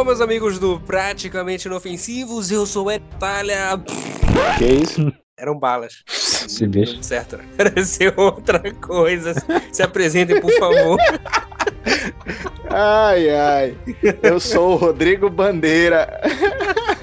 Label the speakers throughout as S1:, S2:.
S1: Alô, meus amigos do Praticamente Inofensivos, eu sou Etalha.
S2: Que isso?
S1: Eram balas.
S2: Esse bicho.
S1: Certo, né? Pareceu outra coisa. Se apresentem, por favor.
S2: Ai, ai. Eu sou o Rodrigo Bandeira.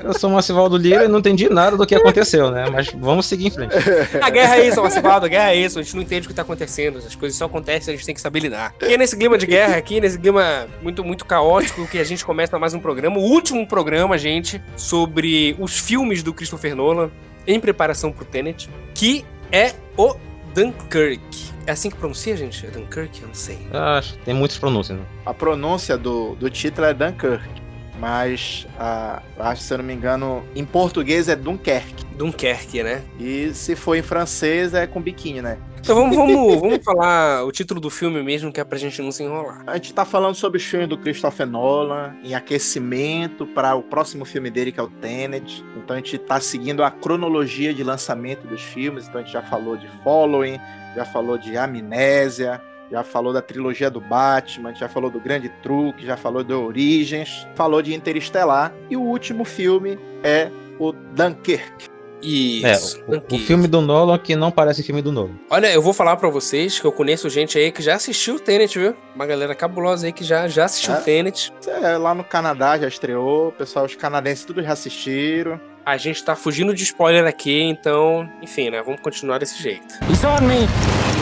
S3: Eu sou o Macivaldo Lira e não entendi nada do que aconteceu, né? Mas vamos seguir em frente.
S1: A guerra é isso, Macivaldo, a guerra é isso. A gente não entende o que tá acontecendo. As coisas só acontecem, a gente tem que saber lidar. E é nesse clima de guerra aqui, nesse clima muito, muito caótico, que a gente começa mais um programa, o último programa, gente, sobre os filmes do Christopher Nolan em preparação pro Tenet, que é o Dunkirk. É assim que pronuncia, gente? É Dunkirk? Eu não sei.
S3: Ah, Acho tem muitas pronúncias, né?
S2: A pronúncia do, do título é Dunkirk. Mas, a, acho se eu não me engano, em português é Dunkerque.
S1: Dunkerque, né?
S2: E se for em francês é com biquíni, né?
S1: Então vamos, vamos, vamos falar o título do filme mesmo, que é pra gente não se enrolar.
S2: A gente tá falando sobre os filmes do Christopher Nolan, em aquecimento para o próximo filme dele, que é o Tenet. Então a gente tá seguindo a cronologia de lançamento dos filmes. Então a gente já falou de Following, já falou de Amnésia, já falou da trilogia do Batman, já falou do Grande Truque, já falou de Origens, falou de Interestelar. E o último filme é o Dunkirk.
S3: É,
S1: Isso.
S3: o, o filme do Nolan que não parece filme do Nolan.
S1: Olha, eu vou falar pra vocês que eu conheço gente aí que já assistiu o Tenet, viu? Uma galera cabulosa aí que já, já assistiu
S2: É?
S1: o Tenet.
S2: É, lá no Canadá já estreou, pessoal, os canadenses tudo já assistiram.
S1: A gente tá fugindo de spoiler aqui, então, enfim, né? Vamos continuar desse jeito.
S4: He's on me.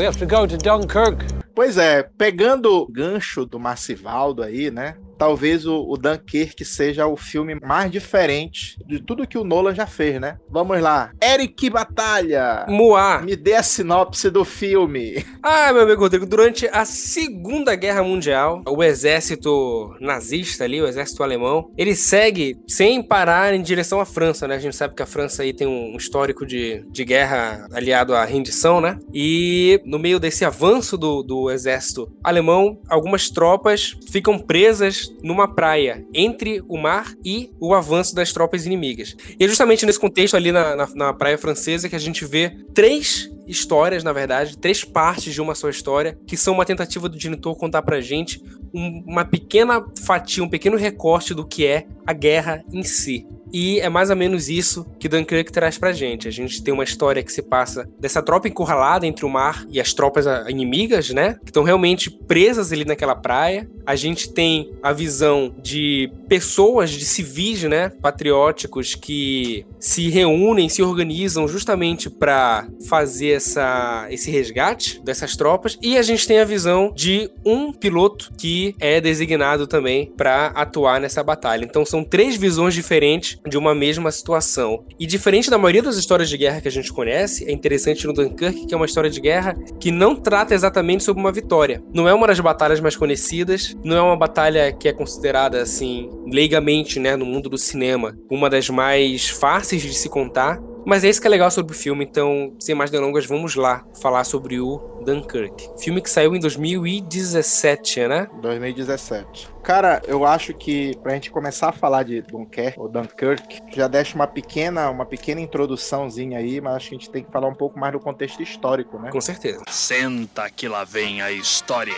S4: We have to go to Dunkirk.
S2: Pois é, pegando o gancho do Marcivaldo aí, né? Talvez o, o Dunkirk seja o filme mais diferente de tudo que o Nolan já fez, né? Vamos lá. Eric Batalha!
S1: Moá.
S2: Me dê a sinopse do filme.
S1: Ah, meu amigo Rodrigo, durante a Segunda Guerra Mundial, o exército nazista ali, o exército alemão, ele segue sem parar em direção à França, né? A gente sabe que a França aí tem um histórico de, de guerra aliado à rendição, né? E no meio desse avanço do, do exército alemão, algumas tropas ficam presas numa praia entre o mar e o avanço das tropas inimigas. E é justamente nesse contexto ali na, na, na praia francesa que a gente vê três histórias, na verdade, três partes de uma só história, que são uma tentativa do diretor contar pra gente um- uma pequena fatia, um pequeno recorte do que é a guerra em si. E é mais ou menos isso que Dunkirk traz pra gente. A gente tem uma história que se passa dessa tropa encurralada entre o mar e as tropas ah, inimigas, né? Que estão realmente presas ali naquela praia. A gente tem a visão de pessoas, de civis, né? Patrióticos que se reúnem, se organizam justamente para fazer essa, esse resgate dessas tropas. E a gente tem a visão de um piloto que é designado também para atuar nessa batalha. Então são três visões diferentes de uma mesma situação. E diferente da maioria das histórias de guerra que a gente conhece, é interessante no Dunkirk que é uma história de guerra que não trata exatamente sobre uma vitória. Não é uma das batalhas mais conhecidas, não é uma batalha que é considerada assim, leigamente, né, no mundo do cinema, uma das mais fáceis de se contar. Mas é isso que é legal sobre o filme, então, sem mais delongas, vamos lá falar sobre o Dunkirk. Filme que saiu em 2017, né?
S2: 2017. Cara, eu acho que pra gente começar a falar de Dunkirk, ou Dunkirk, já deixa uma pequena, uma pequena introduçãozinha aí, mas acho que a gente tem que falar um pouco mais do contexto histórico, né?
S1: Com certeza.
S5: Senta que lá vem a história.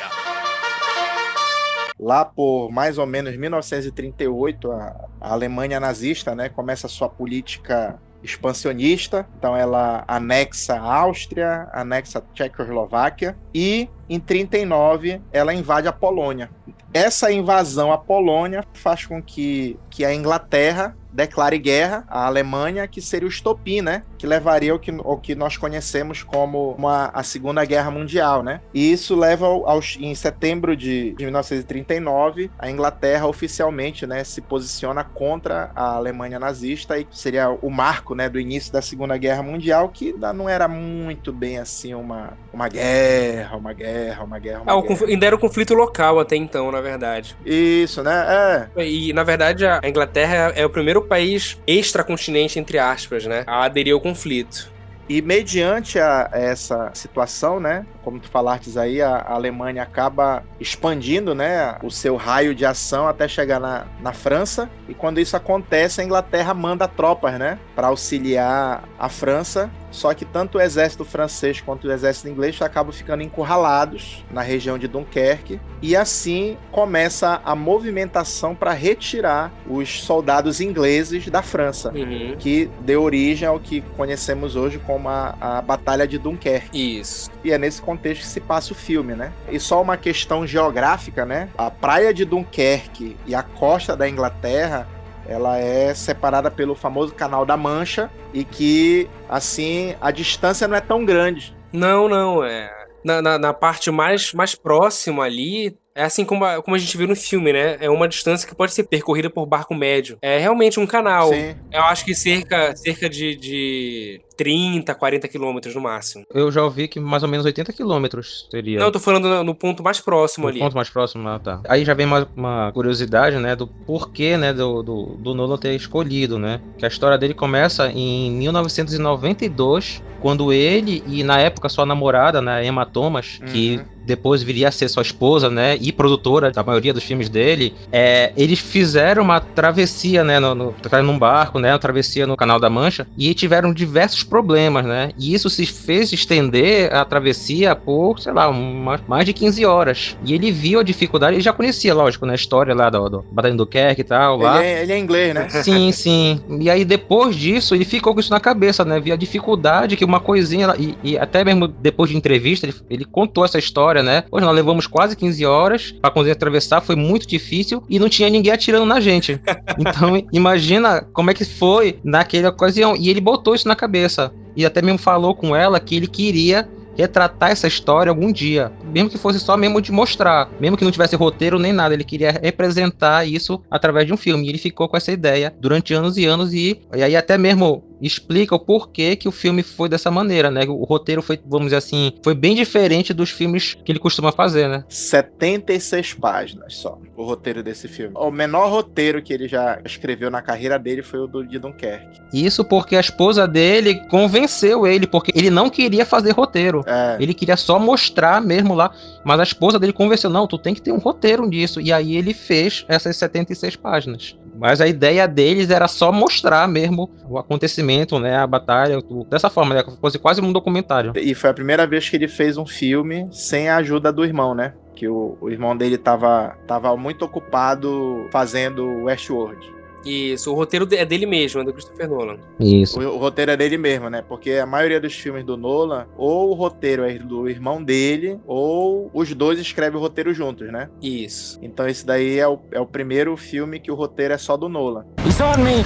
S2: Lá por mais ou menos 1938, a, a Alemanha nazista, né, começa a sua política expansionista. Então ela anexa a Áustria, anexa a Tchecoslováquia e em 39 ela invade a Polônia. Essa invasão à Polônia faz com que, que a Inglaterra declare guerra à Alemanha, que seria o estopim, né? Que levaria ao que, ao que nós conhecemos como uma, a Segunda Guerra Mundial, né? E isso leva ao, aos, em setembro de, de 1939, a Inglaterra oficialmente, né, se posiciona contra a Alemanha nazista e seria o marco, né, do início da Segunda Guerra Mundial, que não era muito bem assim uma, uma guerra, uma guerra, uma guerra, uma
S1: Ah,
S2: guerra.
S1: ainda era um conflito local até então, na verdade.
S2: Isso, né? É.
S1: E, na verdade, a Inglaterra é o primeiro país extracontinente, entre aspas, né? A aderir ao conflito.
S2: E mediante a essa situação, né, como tu falaste aí, a, a Alemanha acaba expandindo, né, o seu raio de ação até chegar na, na França. E quando isso acontece, a Inglaterra manda tropas, né, para auxiliar a França só que tanto o exército francês quanto o exército inglês acabam ficando encurralados na região de Dunkerque e assim começa a movimentação para retirar os soldados ingleses da França,
S1: Uhum.
S2: que deu origem ao que conhecemos hoje como a, a Batalha de Dunkerque.
S1: Isso.
S2: E é nesse contexto que se passa o filme, né? E só uma questão geográfica, né? A praia de Dunkerque e a costa da Inglaterra ela é separada pelo famoso Canal da Mancha e que, assim, a distância não é tão grande.
S1: Não, não, é. Na, na, na parte mais, mais próxima ali, é assim como a, como a gente viu no filme, né? É uma distância que pode ser percorrida por barco médio. É realmente um canal.
S2: Sim.
S1: Eu acho que cerca, cerca de, de 30, 40 quilômetros no máximo.
S3: Eu já ouvi que mais ou menos 80 quilômetros seria.
S1: Não, eu tô falando no, no ponto mais próximo
S3: No
S1: ali.
S3: ponto mais próximo, ah, tá. Aí já vem uma, uma curiosidade, né, do porquê, né, do, do, do Nolan ter escolhido, né? Que a história dele começa em 1992, quando ele e, na época, sua namorada, né, Emma Thomas, que
S2: Uhum.
S3: depois viria a ser sua esposa, né, e produtora da maioria dos filmes dele, é, eles fizeram uma travessia, né, no, no, num barco, né, uma travessia no Canal da Mancha, e tiveram diversos problemas, né, e isso se fez estender a travessia por, sei lá, uma- mais de 15 horas. E ele viu a dificuldade, ele já conhecia, lógico, né, a história lá do, do Batalha do Kerk e tal, lá.
S2: Ele é, ele é inglês, né?
S3: Sim, sim. E aí depois disso, ele ficou com isso na cabeça, né? Via a dificuldade que uma coisinha. E, e até mesmo depois de entrevista, ele, ele contou essa história, né? Hoje nós levamos quase 15 horas pra conseguir atravessar, foi muito difícil e não tinha ninguém atirando na gente. Então, imagina como é que foi naquela ocasião. E ele botou isso na cabeça. E até mesmo falou com ela que ele queria retratar essa história algum dia, mesmo que fosse só mesmo de mostrar, mesmo que não tivesse roteiro nem nada, ele queria representar isso através de um filme. E ele ficou com essa ideia durante anos e anos e, e aí até mesmo explica o porquê que o filme foi dessa maneira, né? O roteiro foi, vamos dizer assim, foi bem diferente dos filmes que ele costuma fazer, né?
S2: 76 páginas só, o roteiro desse filme. O menor roteiro que ele já escreveu na carreira dele foi o do de Dunkerque.
S3: Isso porque a esposa dele convenceu ele, porque ele não queria fazer roteiro.
S2: É,
S3: Ele queria só mostrar mesmo lá, mas a esposa dele convenceu, não, tu tem que ter um roteiro disso. E aí ele fez essas 76 páginas. Mas a ideia deles era só mostrar mesmo o acontecimento, né, a batalha, tudo. dessa forma, né, fosse quase um documentário.
S2: E foi a primeira vez que ele fez um filme sem a ajuda do irmão, né? Que o, o irmão dele tava, tava muito ocupado fazendo Westworld.
S1: Isso, o roteiro é dele mesmo, é do Christopher Nolan.
S3: Isso.
S2: O, o roteiro é dele mesmo, né? Porque a maioria dos filmes do Nolan, ou o roteiro é do irmão dele, ou os dois escrevem o roteiro juntos, né?
S1: Isso.
S2: Então esse daí é o, é o primeiro filme que o roteiro é só do Nolan.
S4: He's on me!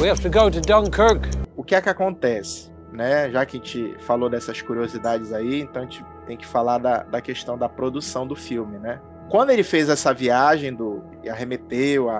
S4: We have to go to Dunkirk.
S2: O que é que acontece? Né? Já que a gente falou dessas curiosidades aí, então a gente tem que falar da, da questão da produção do filme, né? Quando ele fez essa viagem do e arremeteu a,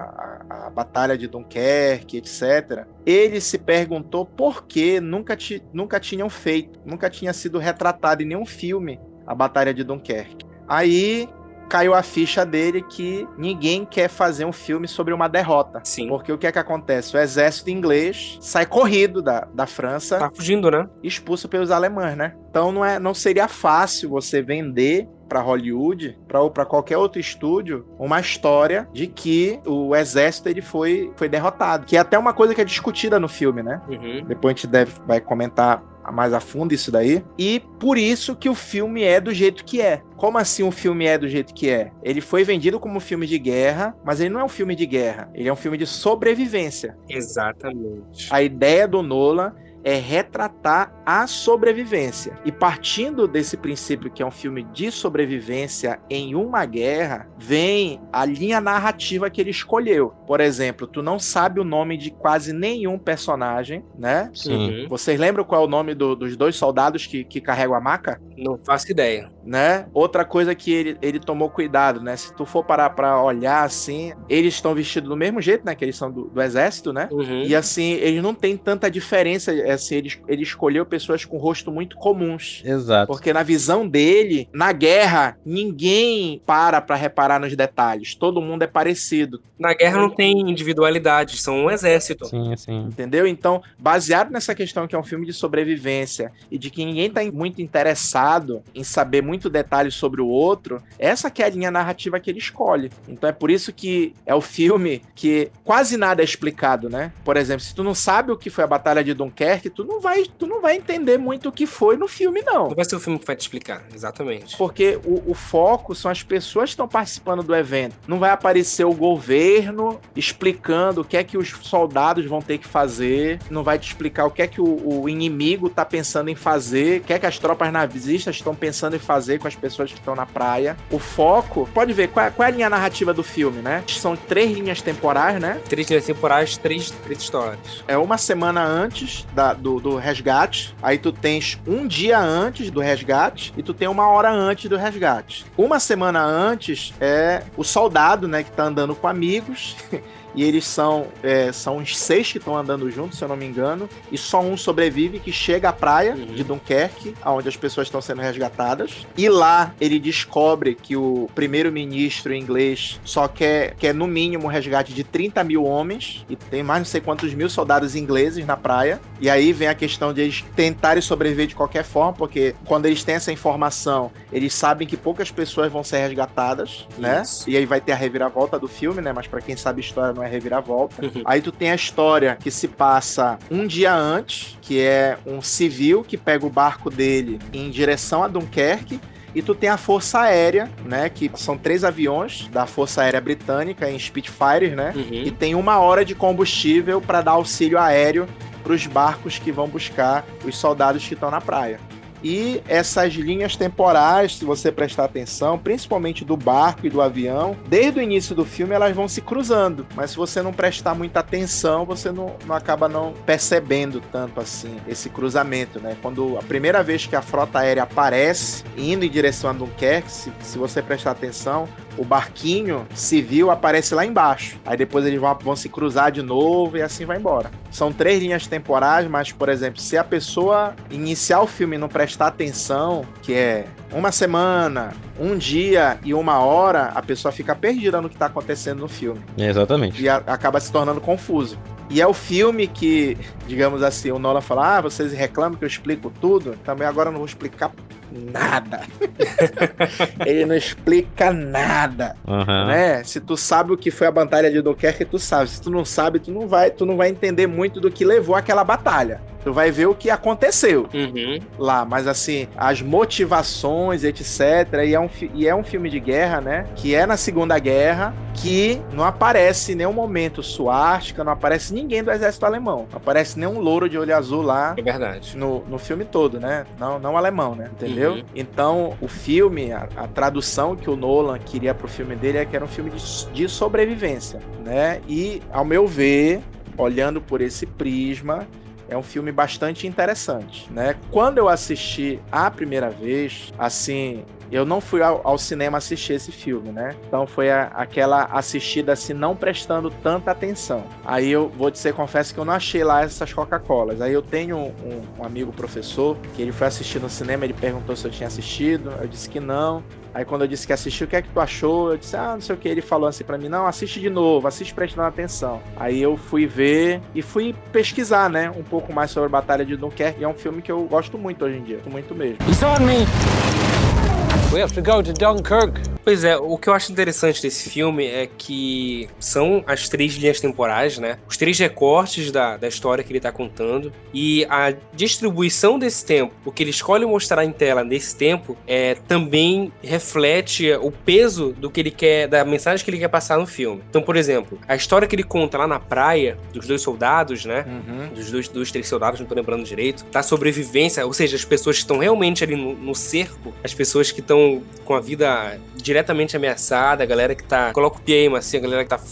S2: a, a batalha de Dunkerque, etc., ele se perguntou por que nunca, ti, nunca tinham feito, nunca tinha sido retratado em nenhum filme a batalha de Dunkerque. Aí caiu a ficha dele que ninguém quer fazer um filme sobre uma derrota.
S1: Sim.
S2: Porque o que é que acontece? O exército inglês sai corrido da, da França
S1: Tá fugindo, né?
S2: expulso pelos alemães, né? Então não, é, não seria fácil você vender para Hollywood, para para qualquer outro estúdio, uma história de que o exército ele foi, foi derrotado. Que é até uma coisa que é discutida no filme, né?
S1: Uhum.
S2: Depois a gente deve, vai comentar mais a fundo isso daí. E por isso que o filme é do jeito que é. Como assim o filme é do jeito que é? Ele foi vendido como um filme de guerra, mas ele não é um filme de guerra. Ele é um filme de sobrevivência.
S1: Exatamente.
S2: A ideia do Nolan é retratar a sobrevivência. E partindo desse princípio que é um filme de sobrevivência em uma guerra, vem a linha narrativa que ele escolheu. Por exemplo, tu não sabe o nome de quase nenhum personagem, né?
S3: Sim.
S1: Uhum.
S2: Vocês lembram qual é o nome do- dos dois soldados que, que carregam a maca?
S1: Não faço ideia.
S2: né? Outra coisa que ele, ele tomou cuidado, né? Se tu for parar pra olhar assim, eles estão vestidos do mesmo jeito, né? Que eles são do, do exército, né?
S1: Uhum.
S2: E assim, eles não têm tanta diferença. assim, ele, ele escolheu pessoas com rosto muito comuns.
S3: Exato.
S2: Porque na visão dele, na guerra, ninguém para pra reparar nos detalhes. Todo mundo é parecido.
S1: Na guerra não tem individualidade, são um exército.
S3: Sim, sim.
S2: Entendeu? Então, baseado nessa questão que é um filme de sobrevivência e de que ninguém tá muito interessado em saber muito detalhes sobre o outro, essa que é a linha narrativa que ele escolhe. Então é por isso que é o filme que quase nada é explicado, né? Por exemplo, se tu não sabe o que foi a Batalha de Dunkerque, tu não vai, tu não vai entender muito o que foi no filme, não.
S1: Não vai ser o filme que vai te explicar, exatamente.
S2: Porque o, o foco são as pessoas que estão participando do evento. Não vai aparecer o governo explicando o que é que os soldados vão ter que fazer. Não vai te explicar o que é que o, o inimigo tá pensando em fazer. O que é que as tropas estão pensando em fazer com as pessoas que estão na praia. O foco, pode ver, qual é, qual é a linha narrativa do filme, né? São três linhas temporais, né?
S1: Três linhas temporais, três, três histórias.
S2: É uma semana antes da- do, do resgate. Aí tu tens um dia antes do resgate e tu tem uma hora antes do resgate. Uma semana antes é o soldado, né, que tá andando com amigos. E eles são, é, são uns seis que estão andando juntos, se eu não me engano. E só um sobrevive que chega à praia
S1: Uhum.
S2: de Dunkerque, onde as pessoas estão sendo resgatadas. E lá ele descobre que o primeiro-ministro inglês só quer, quer, no mínimo, um resgate de 30 mil homens. E tem mais não sei quantos mil soldados ingleses na praia. E aí vem a questão de eles tentarem sobreviver de qualquer forma, porque quando eles têm essa informação, eles sabem que poucas pessoas vão ser resgatadas, né?
S1: Isso.
S2: E aí vai ter a reviravolta do filme, né? Mas pra quem sabe história não é reviravolta.
S1: Uhum.
S2: Aí tu tem a história que se passa um dia antes, que é um civil que pega o barco dele em direção a Dunkerque. E tu tem a Força Aérea, né? Que são três aviões da Força Aérea Britânica em Spitfires, né?
S1: Uhum.
S2: E tem uma hora de combustível para dar auxílio aéreo para os barcos que vão buscar os soldados que estão na praia. E essas linhas temporais, se você prestar atenção, principalmente do barco e do avião, desde o início do filme elas vão se cruzando. Mas se você não prestar muita atenção, você não, não acaba não percebendo tanto assim esse cruzamento, né? Quando a primeira vez que a frota aérea aparece indo em direção a Dunkerque, se, se você prestar atenção, o barquinho civil aparece lá embaixo. Aí depois eles vão, vão se cruzar de novo e assim vai embora. São três linhas temporais, mas, por exemplo, se a pessoa iniciar o filme e não prestar atenção, que é uma semana, um dia e uma hora, a pessoa fica perdida no que tá acontecendo no filme.
S3: É, exatamente.
S2: E a- acaba se tornando confuso. E é o filme que, digamos assim, o Nolan fala: ah, vocês reclamam que eu explico tudo. Também agora eu não vou explicar nada. Ele não explica nada
S3: Aham.
S2: né? Se tu sabe o que foi a batalha de Dunkerque, tu sabe. Se tu não sabe, tu não vai, tu não vai entender muito do que levou aquela batalha. Tu vai ver o que aconteceu
S1: Uhum.
S2: lá, mas assim, as motivações, etc. E é um, e é um filme de guerra, né? Que é na Segunda Guerra, que não aparece em nenhum momento suástica, não aparece ninguém do exército alemão. Não aparece nenhum louro de olho azul lá
S1: É verdade.
S2: no, no filme todo, né? Não, não alemão, né? Entendeu?
S1: Uhum.
S2: Então, o filme, a, a tradução que o Nolan queria pro filme dele é que era um filme de, de sobrevivência, né? E, ao meu ver, olhando por esse prisma, é um filme bastante interessante, né? Quando eu assisti a primeira vez, assim, eu não fui ao, ao cinema assistir esse filme, né? Então foi a- aquela assistida assim, não prestando tanta atenção. Aí eu vou dizer, confesso que eu não achei lá essas Coca-Colas. Aí eu tenho um, um- amigo professor que ele foi assistir no cinema, ele perguntou se eu tinha assistido, eu disse que não. Aí quando eu disse que assistiu, o que é que tu achou? Eu disse, ah, não sei o que. Ele falou assim pra mim, não, assiste de novo, assiste prestando atenção. Aí eu fui ver e fui pesquisar, né, um pouco mais sobre a Batalha de Dunkerque. E é um filme que eu gosto muito hoje em dia, muito mesmo.
S4: He's on me! We have to go to Dunkirk.
S1: Pois é, o que eu acho interessante desse filme é que são as três linhas temporais, né? Os três recortes da, da história que ele tá contando. E a distribuição desse tempo, o que ele escolhe mostrar em tela nesse tempo, é, também reflete o peso do que ele quer, da mensagem que ele quer passar no filme. Então, por exemplo, a história que ele conta lá na praia, dos dois soldados, né?
S2: Uhum.
S1: dos dois, dos três soldados, não tô lembrando direito, da sobrevivência, ou seja, as pessoas que estão realmente ali no, no cerco, as pessoas que estão com a vida diretamente ameaçada, a galera que tá. Coloca o aí, assim, a galera que tá f...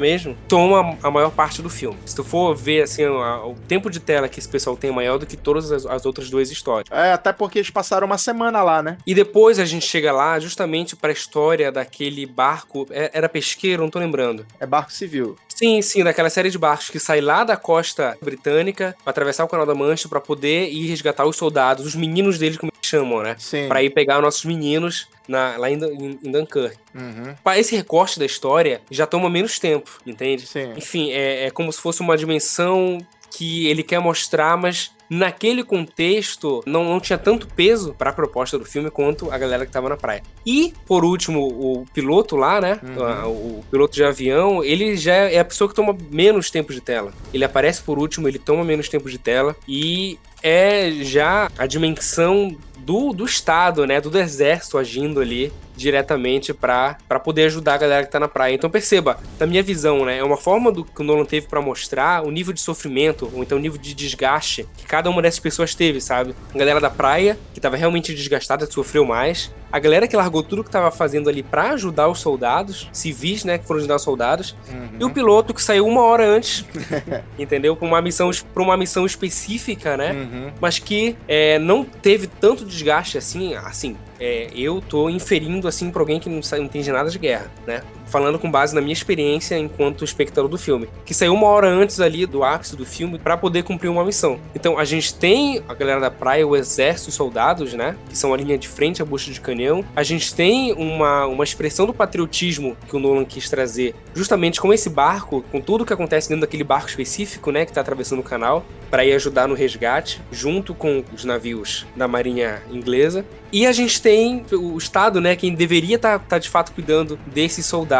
S1: mesmo, toma a maior parte do filme. Se tu for ver, assim, o, o tempo de tela que esse pessoal tem é maior do que todas as, as outras duas histórias.
S2: É, até porque eles passaram uma semana lá, né?
S1: E depois a gente chega lá justamente pra história daquele barco. é- Era pesqueiro, não tô lembrando.
S2: É barco civil.
S1: Sim, sim, daquela série de barcos que sai lá da costa britânica pra atravessar o Canal da Mancha pra poder ir resgatar os soldados, os meninos deles, eles chamam, né?
S2: Sim.
S1: Pra ir pegar os nossos meninos na- lá em, em- em Dunkirk.
S2: Uhum.
S1: Pra esse recorte da história já toma menos tempo, entende?
S2: Sim.
S1: Enfim, é, é como se fosse uma dimensão que ele quer mostrar, mas naquele contexto não, não tinha tanto peso pra proposta do filme quanto a galera que tava na praia. E, por último, o piloto lá, né?
S2: Uhum.
S1: a- O, piloto de avião, ele já é a pessoa que toma menos tempo de tela. Ele aparece por último, ele toma menos tempo de tela e é já a dimensão do, do Estado, né? Do exército agindo ali diretamente pra poder ajudar a galera que tá na praia. Então perceba, na minha visão, né, é uma forma do que o Nolan teve pra mostrar o nível de sofrimento, ou então o nível de desgaste que cada uma dessas pessoas teve, sabe? A galera da praia, que tava realmente desgastada, que sofreu mais. A galera que largou tudo que tava fazendo ali pra ajudar os soldados, civis, né, que foram ajudar os soldados.
S2: Uhum.
S1: E o piloto que saiu uma hora antes, entendeu? Pra uma missão, pra uma missão específica, né?
S2: Uhum.
S1: mas que é, não teve tanto desgaste assim, assim, é, eu tô inferindo assim pra alguém que não, sa- não entende nada de guerra, né? Falando com base na minha experiência enquanto espectador do filme, que saiu uma hora antes ali do ápice do filme pra poder cumprir uma missão. Então a gente tem a galera da praia, o exército, os soldados, né? Que são a linha de frente, a bucha de canhão. A gente tem uma, uma expressão do patriotismo que o Nolan quis trazer, justamente com esse barco, com tudo que acontece dentro daquele barco específico, né? Que tá atravessando o canal, para ir ajudar no resgate, junto com os navios da marinha inglesa. E a gente tem o Estado, né, quem deveria estar de fato cuidando desses soldados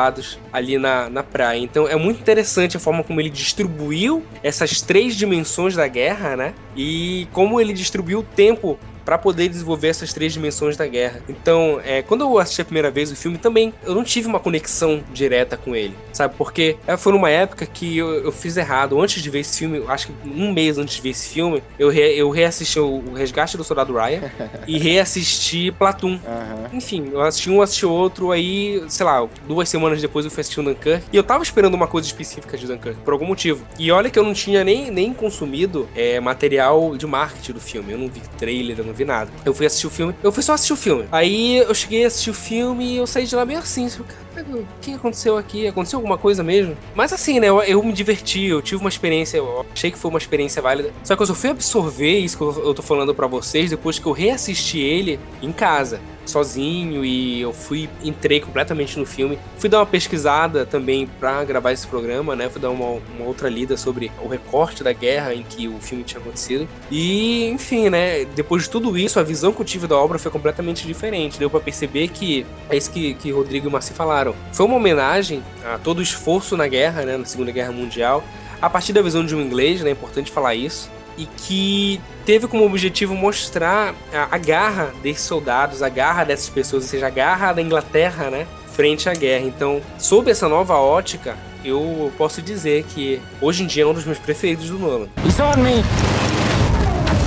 S1: ali na, na praia. Então é muito interessante a forma como ele distribuiu essas três dimensões da guerra, né? E como ele distribuiu o tempo para poder desenvolver essas três dimensões da guerra. Então, é, quando eu assisti a primeira vez o filme, também eu não tive uma conexão direta com ele, sabe? Porque é, foi numa época que eu, eu fiz errado. Antes de ver esse filme, acho que um mês antes de ver esse filme, eu, re, eu reassisti o, o Resgate do Soldado Ryan e reassisti Platoon.
S2: Aham.
S1: Enfim, eu assisti um, assisti outro, aí, sei lá, duas semanas depois eu fui assistir o Dunkirk. E eu tava esperando uma coisa específica de Dunkirk, por algum motivo. E olha que eu não tinha nem, nem consumido é, material de marketing do filme. Eu não vi trailer, eu não vi nada. Eu fui assistir o filme, eu fui só assistir o filme. Aí eu cheguei a assistir o filme e eu saí de lá meio assim, tipo, caralho, o que aconteceu aqui? Aconteceu alguma coisa mesmo? Mas assim, né, eu, eu me diverti, eu tive uma experiência, eu achei que foi uma experiência válida. Só que eu só fui absorver isso que eu, eu tô falando pra vocês depois que eu reassisti ele em casa sozinho e eu fui entrei completamente no filme. Fui dar uma pesquisada também pra gravar esse programa, né? Fui dar uma, uma outra lida sobre o recorte da guerra em que o filme tinha acontecido. E, enfim, né? Depois de tudo isso, a visão que eu tive da obra foi completamente diferente. Deu pra perceber que é isso que, que Rodrigo e Marci falaram. Foi uma homenagem a todo o esforço na guerra, né? Na Segunda Guerra Mundial. A partir da visão de um inglês, né? É importante falar isso e que teve como objetivo mostrar a, a garra desses soldados, a garra dessas pessoas, ou seja, a garra da Inglaterra, né, frente à guerra. Então, sob essa nova ótica, eu posso dizer que hoje em dia é um dos meus preferidos do Nolan.
S4: He's me!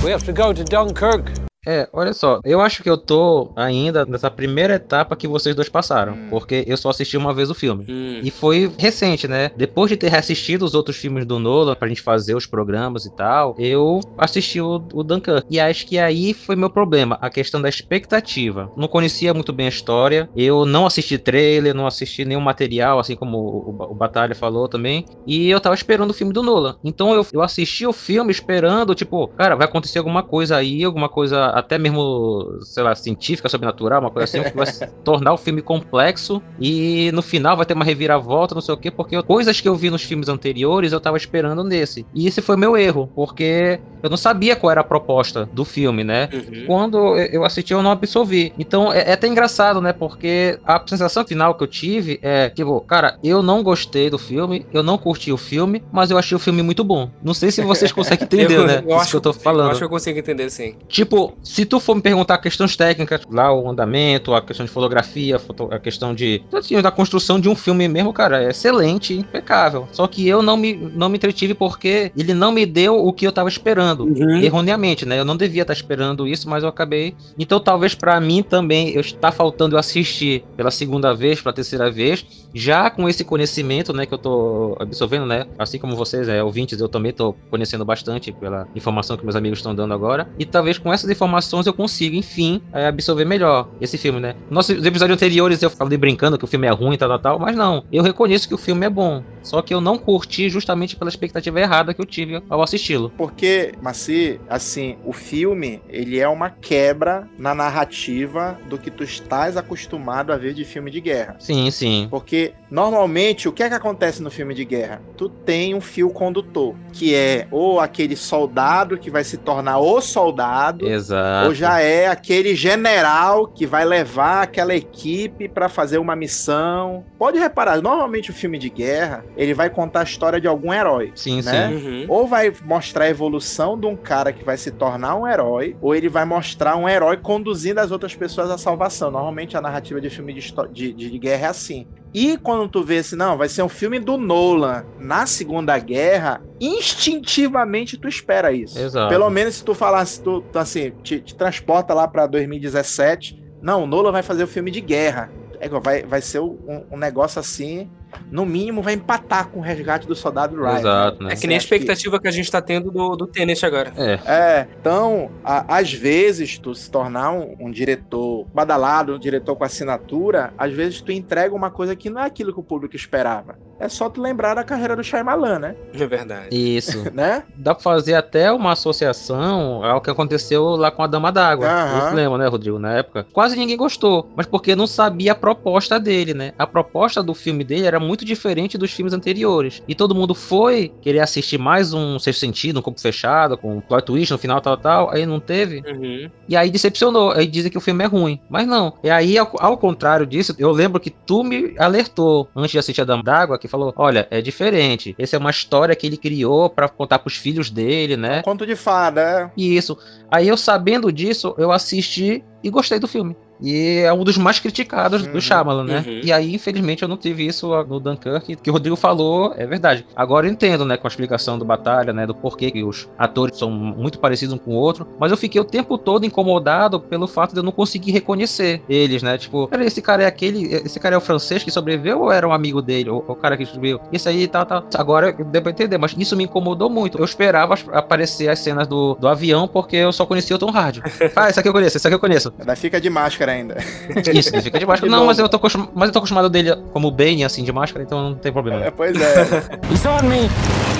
S4: We have to go to Dunkirk.
S3: É, olha só, eu acho que eu tô ainda nessa primeira etapa que vocês dois passaram,
S2: Hum.
S3: porque eu só assisti uma vez o filme.
S1: Hum,
S3: E foi recente, né? Depois de ter reassistido os outros filmes do Nolan pra gente fazer os programas e tal, eu assisti o, o Dunkirk. E acho que aí foi meu problema, a questão da expectativa. Não conhecia muito bem a história, eu não assisti trailer, não assisti nenhum material, assim como o, o, o Batalha falou também. E eu tava esperando o filme do Nolan. Então eu, eu assisti o filme esperando, tipo, cara, vai acontecer alguma coisa aí, alguma coisa até mesmo, sei lá, científica, sobrenatural, uma coisa assim, que vai tornar o filme complexo e no final vai ter uma reviravolta, não sei o quê, porque eu- coisas que eu vi nos filmes anteriores eu tava esperando nesse. E esse foi meu erro, porque eu não sabia qual era a proposta do filme, né?
S1: uhum.
S3: Quando eu assisti, eu não absorvi. Então é, é até engraçado, né? Porque a sensação final que eu tive é, tipo, cara, eu não gostei do filme, eu não curti o filme, mas eu achei o filme muito bom. Não sei se vocês conseguem entender,
S1: eu,
S3: né?
S1: eu
S3: Isso
S1: acho
S3: que eu tô
S1: Eu
S3: falando.
S1: acho que eu consigo entender, sim.
S3: Tipo, se tu for me perguntar questões técnicas, lá o andamento, a questão de fotografia, foto- a questão de assim, da construção de um filme mesmo, cara, é excelente, impecável. Só que eu não me, não me entretive porque ele não me deu o que eu tava esperando.
S1: Uhum.
S3: Erroneamente, né? Eu não devia estar esperando isso, mas eu acabei. Então, talvez pra mim também eu está faltando eu assistir pela segunda vez, pela terceira vez, Já com esse conhecimento, né, que eu tô absorvendo, né, assim como vocês, é, ouvintes, eu também tô conhecendo bastante pela informação que meus amigos estão dando agora, e talvez com essas informações eu consiga, enfim, é, absorver melhor esse filme, né. Nossos episódios anteriores eu falei brincando que o filme é ruim, tal, tal, tal, mas não, eu reconheço que o filme é bom, só que eu não curti justamente pela expectativa errada que eu tive ao assisti-lo.
S2: Porque, Maci, assim, o filme, ele é uma quebra na narrativa do que tu estás acostumado a ver de filme de guerra.
S3: Sim, sim.
S2: Porque normalmente o que é que acontece no filme de guerra? Tu tem um fio condutor, que é ou aquele soldado que vai se tornar o soldado,
S3: Exato.
S2: ou já é aquele general que vai levar aquela equipe para fazer uma missão. Pode reparar, normalmente o filme de guerra, ele vai contar a história de algum herói.
S3: Sim,
S2: né?
S3: sim.
S1: Uhum.
S2: Ou vai mostrar a evolução de um cara que vai se tornar um herói, ou ele vai mostrar um herói conduzindo as outras pessoas à salvação. Normalmente a narrativa de filme de, de, de guerra é assim. E quando tu vê assim, não, vai ser um filme do Nolan na Segunda Guerra, instintivamente tu espera isso.
S3: Exato.
S2: Pelo menos se tu falasse, tu, tu, assim, te, te transporta lá pra 2017, não, o Nolan vai fazer o filme de guerra. É, vai, vai ser um, um negócio assim, no mínimo vai empatar com o resgate do soldado Ryan.
S3: Exato, né?
S1: É que nem a
S2: que-
S1: expectativa que... a gente tá tendo do, do Tenet agora.
S3: É.
S2: É, então, a- às vezes, tu se tornar um, um diretor badalado, um diretor com assinatura, às vezes tu entrega uma coisa que não é aquilo que o público esperava. É só tu lembrar da carreira do Shyamalan, né?
S1: É verdade.
S3: Isso.
S2: né?
S3: Dá pra fazer até uma associação ao que aconteceu lá com a Dama d'Água. Você lembra, né, Rodrigo? Na época. Quase ninguém gostou, mas porque não sabia a proposta dele, né? A proposta do filme dele era muito diferente dos filmes anteriores. E todo mundo foi querer assistir mais um Sexto Sentido, um Corpo Fechado, com um plot twist no final, tal, tal. Aí não teve.
S1: Uhum.
S3: E aí decepcionou. Aí dizem que o filme é ruim. Mas não. E aí, ao, ao contrário disso, eu lembro que tu me alertou antes de assistir a Dama d'Água, que falou: olha, é diferente. Essa é uma história que ele criou pra contar pros filhos dele, né?
S2: Um conto de fada, é.
S3: Isso. Aí eu sabendo disso, eu assisti e gostei do filme. E é um dos mais criticados
S2: Uhum,
S3: do Shyamalan, né?
S1: uhum.
S3: E aí, infelizmente, eu não tive isso no Dunkirk, que o Rodrigo falou, é verdade. Agora eu entendo, né, com a explicação do Batalha, né, do porquê que os atores são muito parecidos um com o outro, mas eu fiquei o tempo todo incomodado pelo fato de eu não conseguir reconhecer eles, né? Tipo, peraí, esse cara é aquele, esse cara é o francês que sobreviveu ou era um amigo dele, o, o cara que sobreviveu? Esse aí, tal, tal. Agora eu devo entender, mas isso me incomodou muito. Eu esperava aparecer as cenas do, do avião porque eu só conhecia o Tom Hardy. Ah, esse aqui eu conheço, esse aqui eu conheço.
S2: Ainda fica de máscara ainda.
S3: Isso, ele fica de máscara.
S2: De
S3: Não, mas eu, tô mas eu tô acostumado dele como Bane, assim, de máscara, então não tem problema.
S2: É, pois é.
S4: He's on me.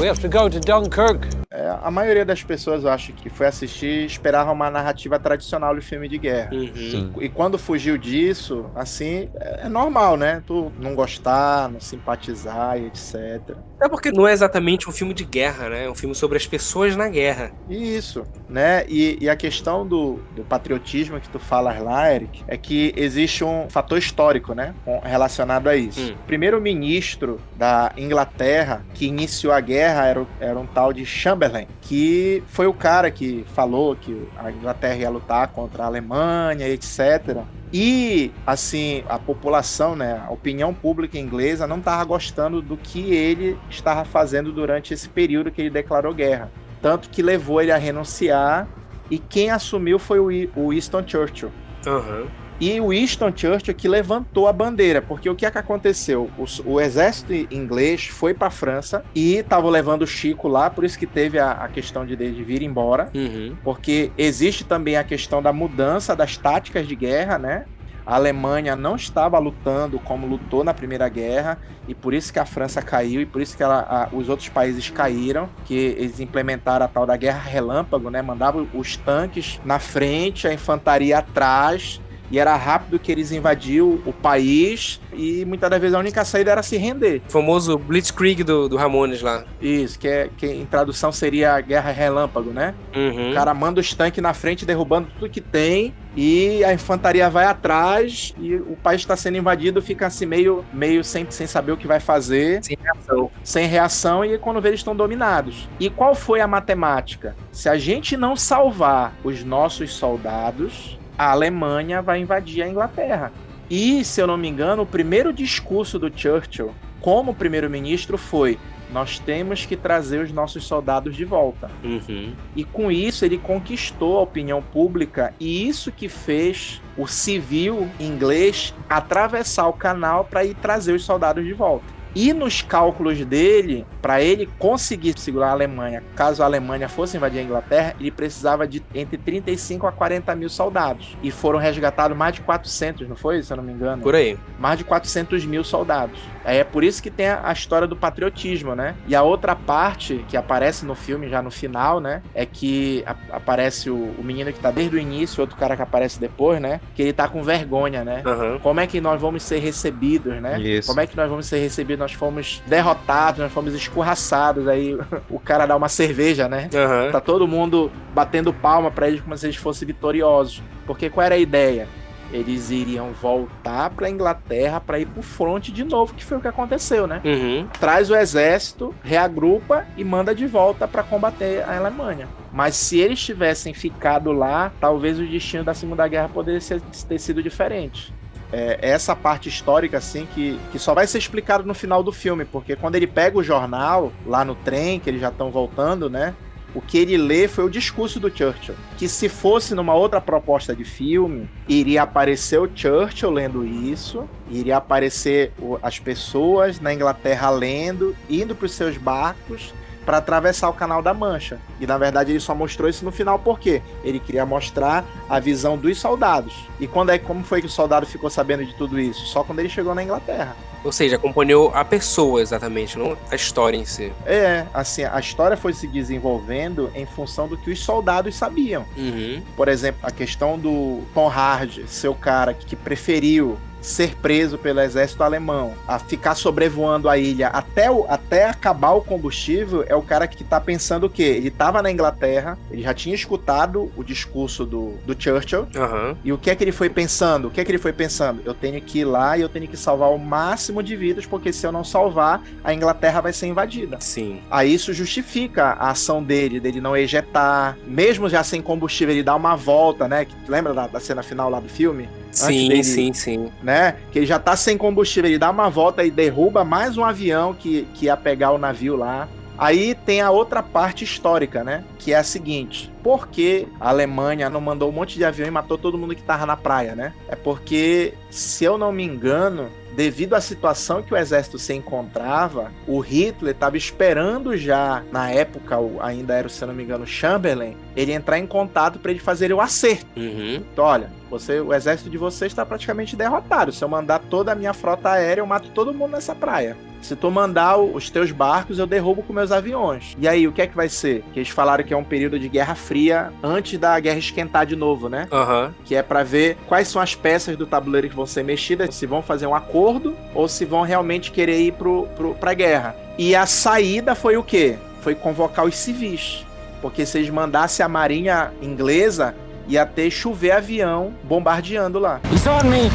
S4: We have to go to Dunkirk.
S2: É, A maioria das pessoas, eu acho, que foi assistir, esperava uma narrativa tradicional de filme de guerra.
S1: Uhum.
S3: Sim.
S2: E quando fugiu disso, assim, é é normal, né? Tu não gostar, não simpatizar e etc.
S1: Até porque não é exatamente um filme de guerra, né? É um filme sobre as pessoas na guerra.
S2: E Isso, né? E, e a questão do, do patriotismo que tu falas lá, Eric, é que existe um fator histórico, né? Relacionado a isso.
S1: Hum.
S2: O primeiro-ministro da Inglaterra que iniciou a guerra era, o- era um tal de Chamberlain, que foi o cara que falou que a Inglaterra ia lutar contra a Alemanha, etc. E, assim, a população, né, a opinião pública inglesa não estava gostando do que ele estava fazendo durante esse período que ele declarou guerra. Tanto que levou ele a renunciar e quem assumiu foi o Wi- o Winston Churchill.
S1: Aham.
S2: E o Winston Churchill que levantou a bandeira, porque o que é que aconteceu? O, o exército inglês foi para a França e estava levando o Chico lá, por isso que teve a, a questão de ele vir embora
S1: Uhum.
S2: porque existe também a questão da mudança das táticas de guerra, né? A Alemanha não estava lutando como lutou na Primeira Guerra e por isso que a França caiu e por isso que ela- a- os outros países caíram, que eles implementaram a tal da Guerra Relâmpago, né? Mandavam os tanques na frente, a infantaria atrás e era rápido que eles invadiam o país e muitas das vezes a única saída era se render.
S1: O famoso Blitzkrieg do, do Ramones lá.
S2: Isso, que, é, que em tradução seria a Guerra Relâmpago, né?
S1: Uhum.
S2: O cara manda os tanques na frente, derrubando tudo que tem, e a infantaria vai atrás, e o país está sendo invadido, fica assim meio, meio sem, sem saber o que vai fazer,
S1: Sem reação.
S2: sem reação, e quando vê eles estão dominados. E qual foi a matemática? Se a gente não salvar os nossos soldados, a Alemanha vai invadir a Inglaterra. E, se eu não me engano, o primeiro discurso do Churchill como primeiro-ministro foi: nós temos que trazer os nossos soldados de volta.
S1: Uhum.
S2: E com isso ele conquistou a opinião pública e isso que fez o civil inglês atravessar o canal para ir trazer os soldados de volta. E nos cálculos dele, para ele conseguir segurar a Alemanha, caso a Alemanha fosse invadir a Inglaterra, ele precisava de entre 35 a 40 mil soldados. E foram resgatados mais de 400, não foi? Se eu não me engano.
S1: Por aí.
S2: Mais de 400 mil soldados. É por isso que tem a, história do patriotismo, né? E a outra parte que aparece no filme, já no final, né? É que aparece o, o, menino que tá desde o início, outro cara que aparece depois, né? Que ele tá com vergonha, né?
S1: Uhum.
S2: Como é que nós vamos ser recebidos, né?
S3: Isso.
S2: Como é que nós vamos ser recebidos? Nós fomos derrotados, nós fomos escorraçados. Aí o cara dá uma cerveja, né?
S1: Uhum.
S2: Tá todo mundo batendo palma para eles como se eles fossem vitoriosos. Porque qual era a ideia? Eles iriam voltar para Inglaterra para ir pro fronte de novo, que foi o que aconteceu, né?
S1: Uhum.
S2: Traz o exército, reagrupa e manda de volta para combater a Alemanha. Mas se eles tivessem ficado lá, talvez o destino da Segunda Guerra poderia ter sido diferente é, essa parte histórica, assim, que, que só vai ser explicado no final do filme, porque quando ele pega o jornal lá no trem, que eles já estão voltando, né? O que ele lê foi o discurso do Churchill. Que se fosse numa outra proposta de filme, iria aparecer o Churchill lendo isso, iria aparecer as pessoas na Inglaterra lendo, indo para os seus barcos para atravessar o Canal da Mancha. E na verdade ele só mostrou isso no final porque ele queria mostrar a visão dos soldados. E quando é como foi que o soldado ficou sabendo de tudo isso? Só quando ele chegou na Inglaterra.
S1: Ou seja, acompanhou a pessoa exatamente, não a história em si.
S2: É, assim, a história foi se desenvolvendo em função do que os soldados sabiam.
S1: Uhum.
S2: Por exemplo, a questão do Tom Hardy, seu cara que preferiu ser preso pelo exército alemão, a ficar sobrevoando a ilha até, o, até acabar o combustível, é o cara que tá pensando o quê? Ele tava na Inglaterra, ele já tinha escutado o discurso do, do Churchill,
S1: uhum.
S2: e o que é que ele foi pensando? O que é que ele foi pensando? Eu tenho que ir lá e eu tenho que salvar o máximo de vidas, porque se eu não salvar, a Inglaterra vai ser invadida.
S1: Sim.
S2: Aí isso justifica a ação dele, dele não ejetar, mesmo já sem combustível, ele dá uma volta, né? Lembra da, da cena final lá do filme?
S1: Sim, dele, sim, sim.
S2: Né? Que ele já tá sem combustível, ele dá uma volta e derruba mais um avião que, que ia pegar o navio lá. Aí tem a outra parte histórica, né? Que é a seguinte: por que a Alemanha não mandou um monte de avião e matou todo mundo que tava na praia, né? É porque, se eu não me engano, devido à situação que o exército se encontrava, o Hitler estava esperando já, na época, ainda era, se eu não me engano, Chamberlain, ele entrar em contato para ele fazer o acerto.
S1: Uhum.
S2: Então, olha, você, o exército de vocês está praticamente derrotado. Se eu mandar toda a minha frota aérea, eu mato todo mundo nessa praia. Se tu mandar os teus barcos, eu derrubo com meus aviões. E aí, o que é que vai ser? Que eles falaram que é um período de Guerra Fria antes da guerra esquentar de novo, né?
S1: Uhum.
S2: Que é para ver quais são as peças do tabuleiro que vão ser mexidas, se vão fazer um acordo ou se vão realmente querer ir pro, pro, pra guerra. E a saída foi o quê? Foi convocar os civis. Porque se eles mandassem a marinha inglesa, ia ter chover avião bombardeando lá.
S4: It's on me.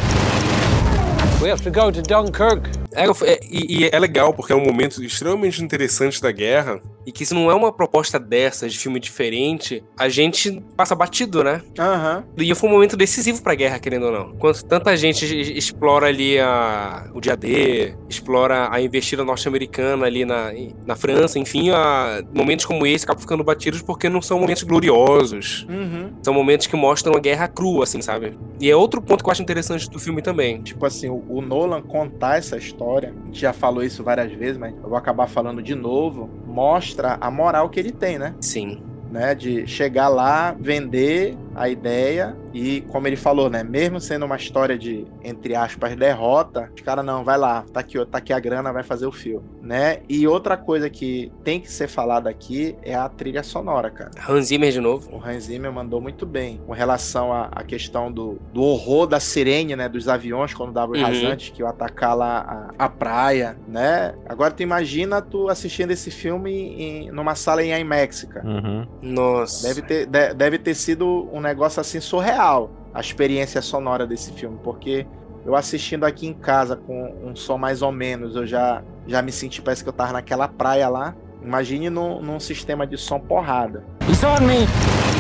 S4: We have to go to Dunkirk.
S1: É, é, e, e, é legal, porque é um momento extremamente interessante da guerra. E que se não é uma proposta dessa, de filme diferente, a gente passa batido, né?
S2: Aham.
S1: Uhum. E foi um momento decisivo pra guerra, querendo ou não. Quando tanta gente explora ali a, o dia D, explora a investida norte-americana ali na, na França, enfim, a, momentos como esse acabam ficando batidos porque não são momentos gloriosos.
S2: Uhum.
S1: São momentos que mostram a guerra crua, assim, sabe? E é outro ponto que eu acho interessante do filme também.
S2: Tipo assim, o, o Nolan contar essa história, a gente já falou isso várias vezes, mas eu vou acabar falando de novo, mostra a moral que ele tem, né?
S1: Sim.
S2: Né, de chegar lá, vender a ideia e, como ele falou, né, mesmo sendo uma história de, entre aspas, derrota, os caras, não, vai lá, tá aqui, tá aqui a grana, vai fazer o filme, né? E outra coisa que tem que ser falada aqui é a trilha sonora, cara.
S1: Hans Zimmer de novo.
S2: O Hans Zimmer mandou muito bem com relação à, à questão do, do horror da sirene, né, dos aviões quando dava o
S1: Uhum.
S2: rasante que ia atacar lá a, a praia, né? Agora tu imagina tu assistindo esse filme em, numa sala em IMAX, cara.
S3: Uhum.
S1: Nossa.
S2: Deve ter, de- deve ter sido um negócio assim surreal a experiência sonora desse filme, porque eu assistindo aqui em casa com um som mais ou menos, eu já, já me senti, parece que eu tava naquela praia lá. Imagine num, num sistema de som porrada.
S4: It's on me.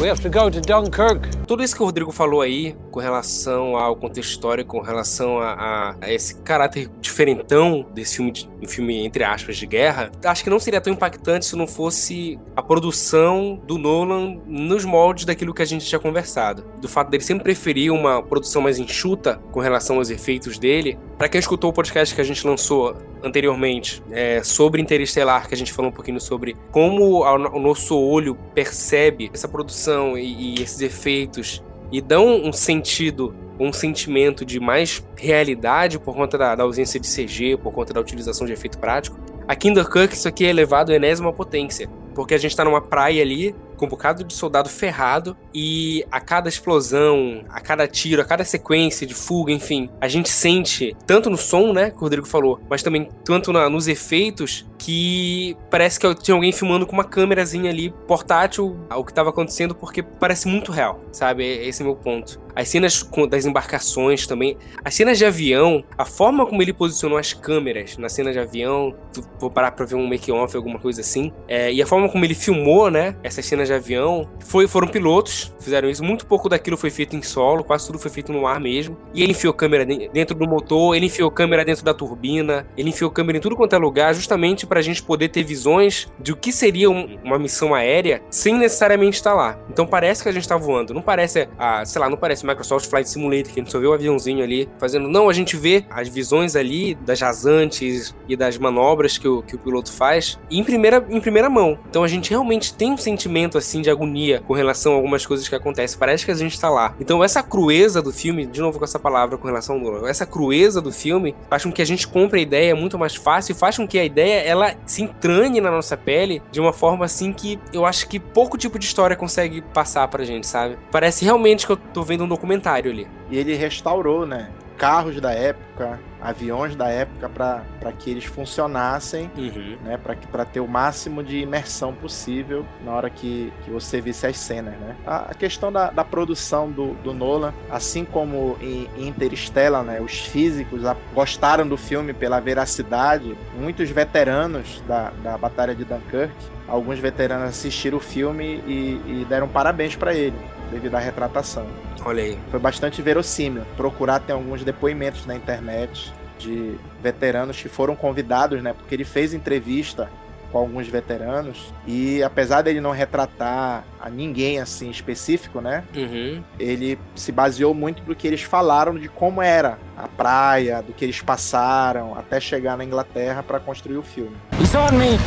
S4: We have to go to Dunkirk.
S1: Tudo isso que o Rodrigo falou aí, com relação ao contexto histórico, com relação a, a- esse caráter diferentão desse filme, de, um filme entre aspas de guerra, acho que não seria tão impactante se não fosse a produção do Nolan nos moldes daquilo que a gente tinha conversado. Do fato dele sempre preferir uma produção mais enxuta com relação aos efeitos dele. Pra quem escutou o podcast que a gente lançou anteriormente é, sobre Interestelar, que a gente falou um pouquinho sobre como o nosso olho percebe essa produção e, e esses efeitos e dão um sentido, um sentimento de mais realidade por conta da, da ausência de CG, por conta da utilização de efeito prático. Aqui em Dunkirk isso aqui é elevado à enésima potência, porque a gente tá numa praia ali com um bocado de soldado ferrado e a cada explosão, a cada tiro, a cada sequência de fuga, enfim, a gente sente tanto no som, né, que o Rodrigo falou, mas também tanto na- nos efeitos que parece que tinha alguém filmando com uma câmerazinha ali portátil o que estava acontecendo porque parece muito real, sabe? Esse é o meu ponto. As cenas das embarcações também, as cenas de avião, a forma como ele posicionou as câmeras na cena de avião, vou parar pra ver um make-off, alguma coisa assim, é, e a forma como ele filmou, né, essas cenas de avião, foi, foram pilotos, fizeram isso, muito pouco daquilo foi feito em solo, quase tudo foi feito no ar mesmo, e ele enfiou câmera de- dentro do motor, ele enfiou câmera dentro da turbina, ele enfiou câmera em tudo quanto é lugar, justamente pra gente poder ter visões de o que seria um- uma missão aérea sem necessariamente estar lá. Então parece que a gente tá voando, não parece, ah, sei lá, não parece Microsoft Flight Simulator, que a gente só vê o aviãozinho ali fazendo. Não, a gente vê as visões ali das rasantes e das manobras que o, que o piloto faz em primeira, em primeira mão. Então a gente realmente tem um sentimento assim de agonia com relação a algumas coisas que acontecem. Parece que a gente tá lá. Então essa crueza do filme, de novo com essa palavra com relação ao essa crueza do filme faz com que a gente compre a ideia muito mais fácil faz com que a ideia ela se entranhe na nossa pele de uma forma assim que eu acho que pouco tipo de história consegue passar pra gente, sabe? Parece realmente que eu tô vendo um documentário ali.
S2: E ele restaurou, né? Carros da época, aviões da época, para que eles funcionassem,
S1: Uhum.
S2: né? Para ter o máximo de imersão possível na hora que, que você visse as cenas, né? A, a questão da, da produção do, do Nolan, assim como em, em Interstellar, né? Os físicos a- gostaram do filme pela veracidade. Muitos veteranos da, da Batalha de Dunkirk, alguns veteranos assistiram o filme e, e deram parabéns para ele devido à retratação
S1: Olha aí.
S2: foi bastante verossímil. Procurar tem alguns depoimentos na internet de veteranos que foram convidados, né? Porque ele fez entrevista com alguns veteranos e apesar dele não retratar a ninguém assim específico, né?
S1: Uhum.
S2: Ele se baseou muito do que eles falaram de como era a praia, do que eles passaram até chegar na Inglaterra para construir o filme.
S4: He's on me.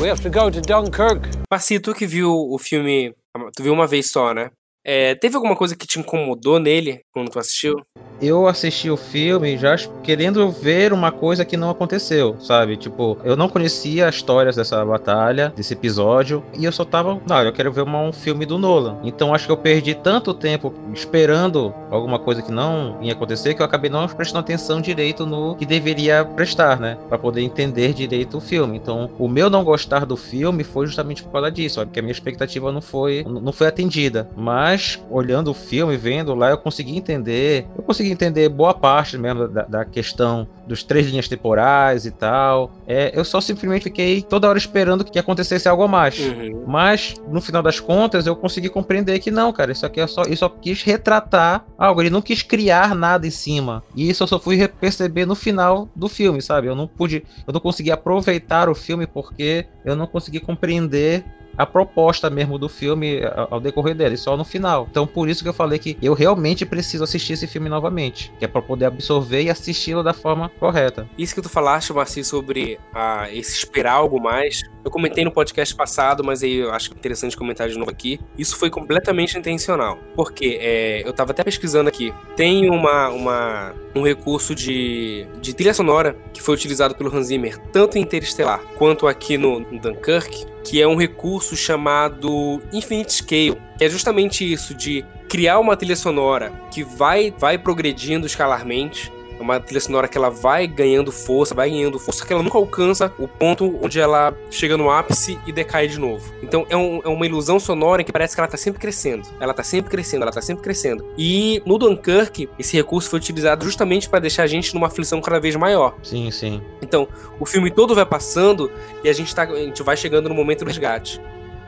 S4: We have to go to Dunkirk.
S1: Marci, tu que viu o filme, tu viu uma vez só, né? É, teve alguma coisa que te incomodou nele quando tu assistiu?
S3: Eu assisti o filme já querendo ver uma coisa que não aconteceu, sabe? Tipo, eu não conhecia as histórias dessa batalha, desse episódio, e eu só tava, não, eu quero ver uma- um filme do Nolan. Então acho que eu perdi tanto tempo esperando alguma coisa que não ia acontecer que eu acabei não prestando atenção direito no que deveria prestar, né? Pra poder entender direito o filme. Então, o meu não gostar do filme foi justamente por causa disso, porque a minha expectativa não foi não foi atendida. Mas olhando o filme, vendo lá, eu consegui entender, eu consegui entender boa parte mesmo da, da questão dos três linhas temporais e tal. É, eu só simplesmente fiquei toda hora esperando que acontecesse algo a mais.
S1: Uhum.
S3: Mas, no final das contas, eu consegui compreender que não, cara. Isso aqui é só. Ele só quis retratar algo. Ele não quis criar nada em cima. E isso eu só fui perceber no final do filme, sabe? Eu não pude. Eu não consegui aproveitar o filme porque eu não consegui compreender a proposta mesmo do filme ao decorrer dele, só no final. Então, por isso que eu falei que eu realmente preciso assistir esse filme novamente, que é para poder absorver e assisti-lo da forma correta.
S1: Isso que tu falaste, Marci, sobre ah, esse esperar algo mais. Eu comentei no podcast passado, mas aí eu acho interessante comentar de novo aqui. Isso foi completamente intencional. Porque é, eu tava até pesquisando aqui. Tem uma, uma, um recurso de, de trilha sonora que foi utilizado pelo Hans Zimmer, tanto em Interestelar quanto aqui no Dunkirk, que é um recurso chamado Infinite Scale, que é justamente isso de criar uma trilha sonora que vai, vai progredindo escalarmente. É uma trilha sonora que ela vai ganhando força, vai ganhando força, que ela nunca alcança o ponto onde ela chega no ápice e decai de novo. Então é, um- é uma ilusão sonora em que parece que ela tá sempre crescendo. Ela tá sempre crescendo, ela tá sempre crescendo. E no Dunkirk, esse recurso foi utilizado justamente para deixar a gente numa aflição cada vez maior.
S3: Sim, sim.
S1: Então, o filme todo vai passando e a gente, tá, a gente vai chegando no momento do resgate.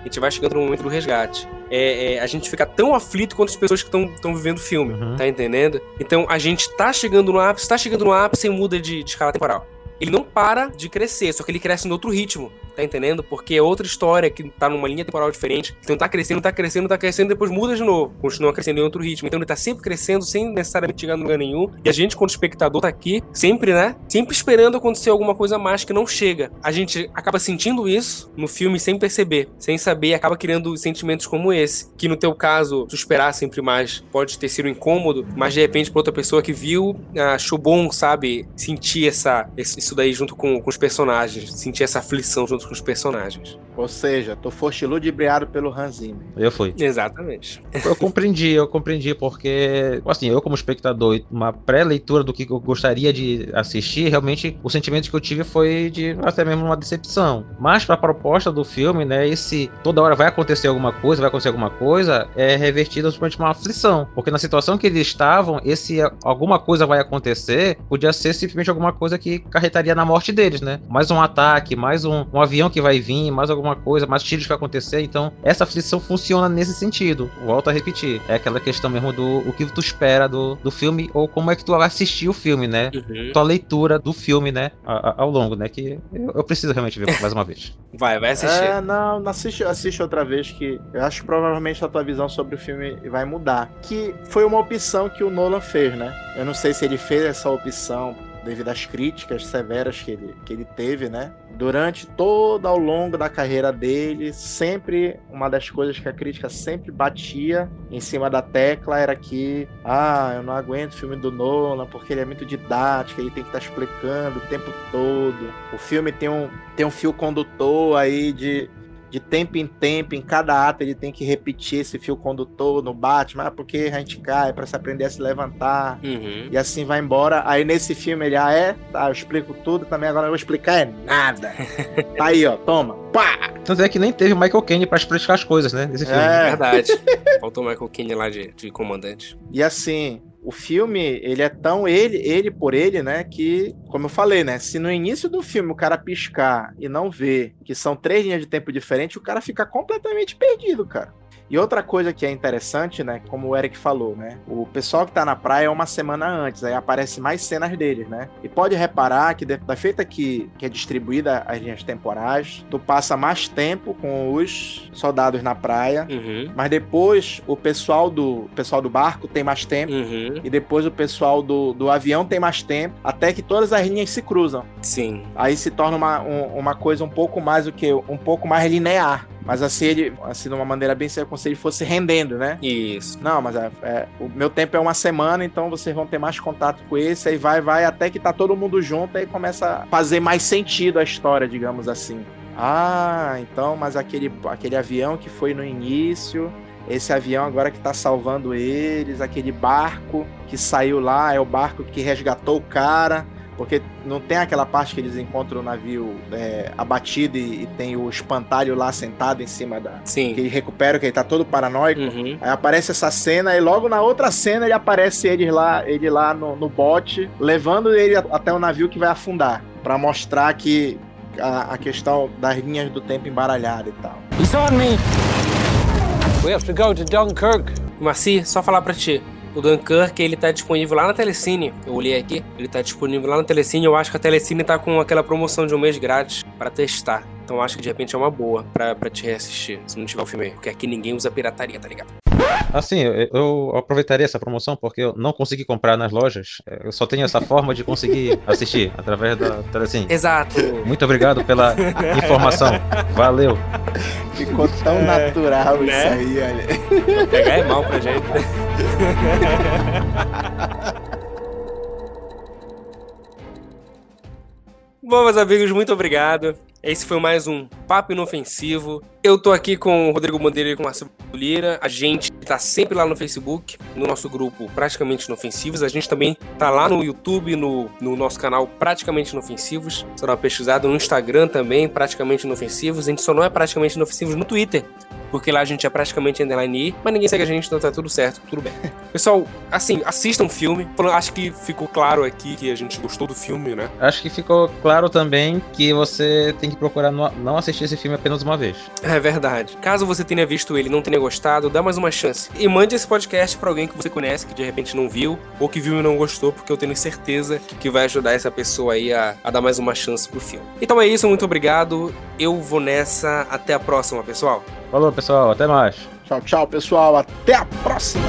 S1: A gente vai chegando no momento do resgate. É, é, a gente fica tão aflito quanto as pessoas que estão vivendo o filme,
S3: Uhum.
S1: tá entendendo? Então a gente tá chegando no ápice, tá chegando no ápice e muda de, de escala temporal. Ele não para de crescer, só que ele cresce em outro ritmo, tá entendendo? Porque é outra história que tá numa linha temporal diferente. Então tá crescendo, tá crescendo, tá crescendo, depois muda de novo. Continua crescendo em outro ritmo. Então ele tá sempre crescendo, sem necessariamente chegar em lugar nenhum. E a gente, quando espectador, tá aqui, sempre, né? Sempre esperando acontecer alguma coisa mais que não chega. A gente acaba sentindo isso no filme sem perceber, sem saber, acaba criando sentimentos como esse. Que no teu caso, tu esperar sempre mais, pode ter sido incômodo, mas de repente pra outra pessoa que viu, achou bom, sabe? Sentir essa, isso daí junto com, com os personagens, sentir essa aflição junto com os personagens.
S2: Ou seja, tu foste ludibriado pelo Hans Zimmer.
S3: Eu fui.
S1: Exatamente.
S3: Eu compreendi, eu compreendi, porque, assim, eu como espectador, uma pré-leitura do que eu gostaria de assistir, realmente o sentimento que eu tive foi de até mesmo uma decepção. Mas pra proposta do filme, né, esse toda hora vai acontecer alguma coisa, vai acontecer alguma coisa, é revertido simplesmente uma aflição. Porque na situação que eles estavam, esse alguma coisa vai acontecer, podia ser simplesmente alguma coisa que carretaria na morte deles, né? Mais um ataque, mais um, um avião que vai vir, mais alguma coisa, mais tiros que vai acontecer. Então, essa aflição funciona nesse sentido. Volto a repetir. É aquela questão mesmo do o que tu espera do, do filme ou como é que tu vai assistir o filme, né?
S1: Uhum.
S3: Tua leitura do filme, né? a- a- Ao longo, né? Que eu, eu preciso realmente ver mais uma vez.
S1: Vai, vai assistir.
S2: É, não, não assiste, assiste outra vez que eu acho que provavelmente a tua visão sobre o filme vai mudar. Que foi uma opção que o Nolan fez, né? Eu não sei se ele fez essa opção devido às críticas severas que ele, que ele teve, né? Durante todo ao longo da carreira dele, sempre uma das coisas que a crítica sempre batia em cima da tecla era que, ah, eu não aguento o filme do Nolan porque ele é muito didático, ele tem que estar explicando o tempo todo. O filme tem um, tem um fio condutor aí de, de tempo em tempo, em cada ato ele tem que repetir esse fio condutor no Batman, ah, porque a gente cai para se aprender a se levantar.
S1: Uhum.
S2: E assim vai embora. Aí nesse filme ele, ah, é? Tá, eu explico tudo também, agora eu vou explicar é nada. tá aí, ó, toma. Pá!
S3: Tanto é que nem teve o Michael Caine pra explicar as coisas, né? Nesse filme.
S2: É.
S1: Verdade. Faltou o Michael Caine lá de, de comandante.
S2: E assim, o filme, ele é tão ele, ele por ele, né, que, como eu falei, né, se no início do filme o cara piscar e não ver que são três linhas de tempo diferentes, o cara fica completamente perdido, cara. E outra coisa que é interessante, né, como o Eric falou, né, o pessoal que tá na praia é uma semana antes, aí aparece mais cenas deles, né? E pode reparar que da feita que, que é distribuída as linhas temporais, tu passa mais tempo com os soldados na praia,
S1: Uhum.
S2: mas depois o pessoal do o pessoal do barco tem mais tempo
S1: Uhum.
S2: e depois o pessoal do, do avião tem mais tempo, até que todas as linhas se cruzam.
S1: Sim.
S2: Aí se torna uma, um- uma coisa um pouco mais o que um pouco mais linear. Mas assim, ele, assim, de uma maneira bem séria, como se ele fosse rendendo, né?
S1: Isso.
S2: Não, mas é, é, o meu tempo é uma semana, então vocês vão ter mais contato com esse, aí vai, vai, até que tá todo mundo junto, aí começa a fazer mais sentido a história, digamos assim. Ah, então, mas aquele, aquele avião que foi no início, esse avião agora que tá salvando eles, aquele barco que saiu lá, é o barco que resgatou o cara. Porque não tem aquela parte que eles encontram o navio é, abatido e, e tem o espantalho lá sentado em cima da. Que
S1: Sim.
S2: ele recupera, que ele tá todo paranoico.
S1: Uhum.
S2: Aí aparece essa cena e logo na outra cena ele aparece ele lá, ele lá no, no bote, levando ele até o navio que vai afundar, Pra mostrar que a, a questão das linhas do tempo embaralhada e tal.
S4: He's on me! We have to go to Dunkirk.
S1: Marci, só falar pra ti. O Dunkirk, ele tá disponível lá na Telecine. Eu olhei aqui. Ele tá disponível lá na Telecine. Eu acho que a Telecine tá com aquela promoção de um mês grátis pra testar. Então eu acho que de repente é uma boa pra, pra te reassistir. Se não tiver o filme aí. Porque aqui ninguém usa pirataria, tá ligado?
S3: Assim, eu, eu aproveitaria essa promoção porque eu não consegui comprar nas lojas. Eu só tenho essa forma de conseguir assistir através da Telecine.
S1: Exato.
S3: Muito obrigado pela informação. Valeu.
S2: Ficou tão natural
S1: né?
S2: isso aí, olha.
S1: Pegar é mal pra gente. né? Bom, meus amigos, muito obrigado. Esse foi mais um Papo Inofensivo. Eu tô aqui com o Rodrigo Bandeira e com o Marcelo Lira. A gente tá sempre lá no Facebook, no nosso grupo Praticamente Inofensivos. A gente também tá lá no YouTube, no, no nosso canal Praticamente Inofensivos. Dá uma pesquisada no Instagram também, Praticamente Inofensivos. A gente só não é Praticamente Inofensivos no Twitter. porque lá a gente é praticamente underline I, mas ninguém segue a gente, então tá tudo certo, tudo bem. Pessoal, assim, assistam o filme. Acho que ficou claro aqui que a gente gostou do filme, né?
S3: Acho que ficou claro também que você tem que procurar não assistir esse filme apenas uma vez.
S1: É verdade. Caso você tenha visto ele e não tenha gostado, dá mais uma chance. E mande esse podcast para alguém que você conhece, que de repente não viu, ou que viu e não gostou, porque eu tenho certeza que vai ajudar essa pessoa aí a, a dar mais uma chance pro filme. Então é isso, muito obrigado. Eu vou nessa. Até a próxima, pessoal.
S3: Falou, pessoal. Até mais.
S2: Tchau, tchau, pessoal. Até a próxima.